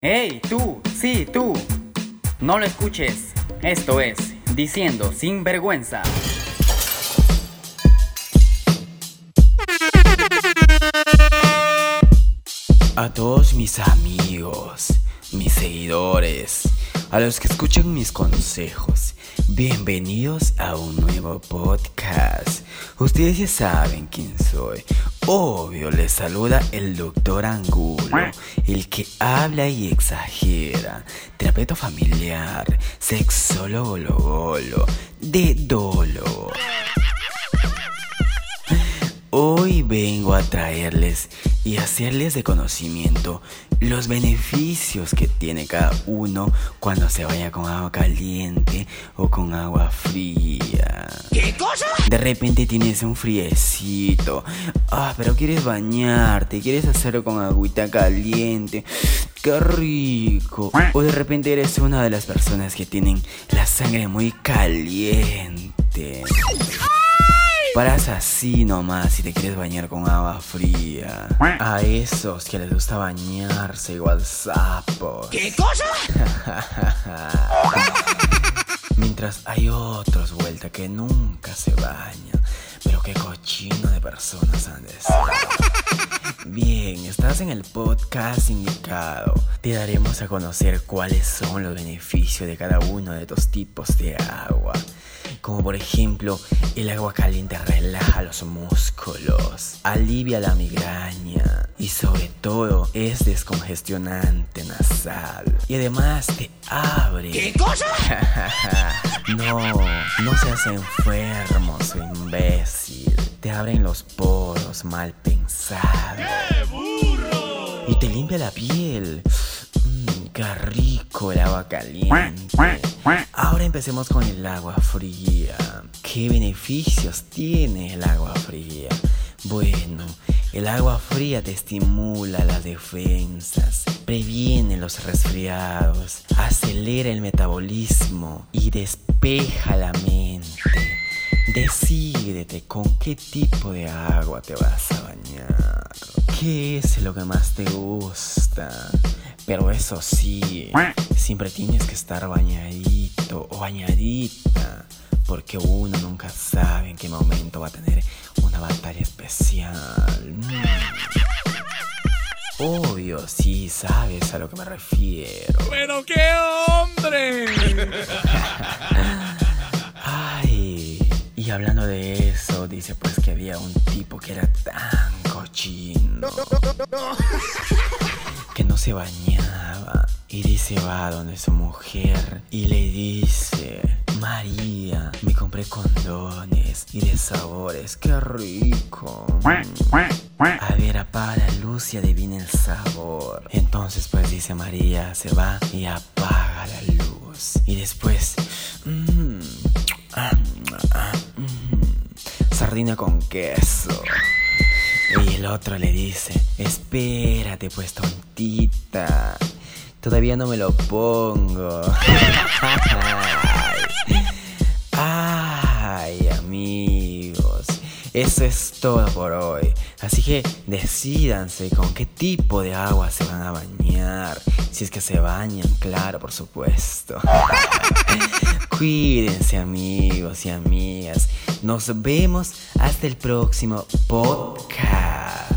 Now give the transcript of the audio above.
¡Hey, tú! ¡Sí, tú! No lo escuches. Esto es Diciendo sin vergüenza. A todos mis amigos, mis seguidores, a los que escuchan mis consejos, bienvenidos a un nuevo podcast. Ustedes ya saben quién soy. Obvio, les saluda el doctor Angulo, el que habla y exagera, terapeuta familiar, sexólogo logolo, de dolo. Hoy vengo a traerles y hacerles de conocimiento los beneficios que tiene cada uno cuando se vaya con agua caliente o con agua fría. ¿Qué cosa? De repente tienes un friecito, ah, pero quieres bañarte, quieres hacerlo con agüita caliente. ¡Qué rico! O de repente eres una de las personas que tienen la sangre muy caliente. Paras así nomás si te quieres bañar con agua fría. A esos que les gusta bañarse igual sapos. ¿Qué cosa? Mientras hay otros vuelta que nunca se bañan. Pero qué cochino de personas ser. Bien, estás en el podcast indicado. Te daremos a conocer cuáles son los beneficios de cada uno de estos tipos de agua. Como por ejemplo, el agua caliente relaja los músculos, alivia la migraña y sobre todo es descongestionante nasal. Y además te abre. ¿Qué cosa? no, no seas enfermo, soy imbécil. Te abren los poros mal pensado. Y te limpia la piel. Mm, qué rico el agua caliente. Ahora empecemos con el agua fría. ¿Qué beneficios tiene el agua fría? Bueno, el agua fría te estimula las defensas, previene los resfriados, acelera el metabolismo y despeja la mente. Decídete con qué tipo de agua te vas a bañar. ¿Qué es lo que más te gusta? Pero eso sí, siempre tienes que estar bañadito o bañadita. Porque uno nunca sabe en qué momento va a tener una batalla especial. Mm. Obvio, sí, sabes a lo que me refiero. ¡Pero qué hombre! hablando de eso, dice pues que había un tipo que era tan cochino que no se bañaba y dice va donde su mujer y le dice María, me compré condones y de sabores, qué rico. A ver, apaga la luz y adivina el sabor. Entonces pues dice María, se va y apaga la luz. Y después... mm, con queso. Y el otro le dice, espérate pues tontita, todavía no me lo pongo. Ay, amigos, eso es todo por hoy. Así que decidanse con qué tipo de agua se van a bañar. Si es que se bañan, claro, por supuesto. Cuídense amigos y amigas. Nos vemos hasta el próximo podcast.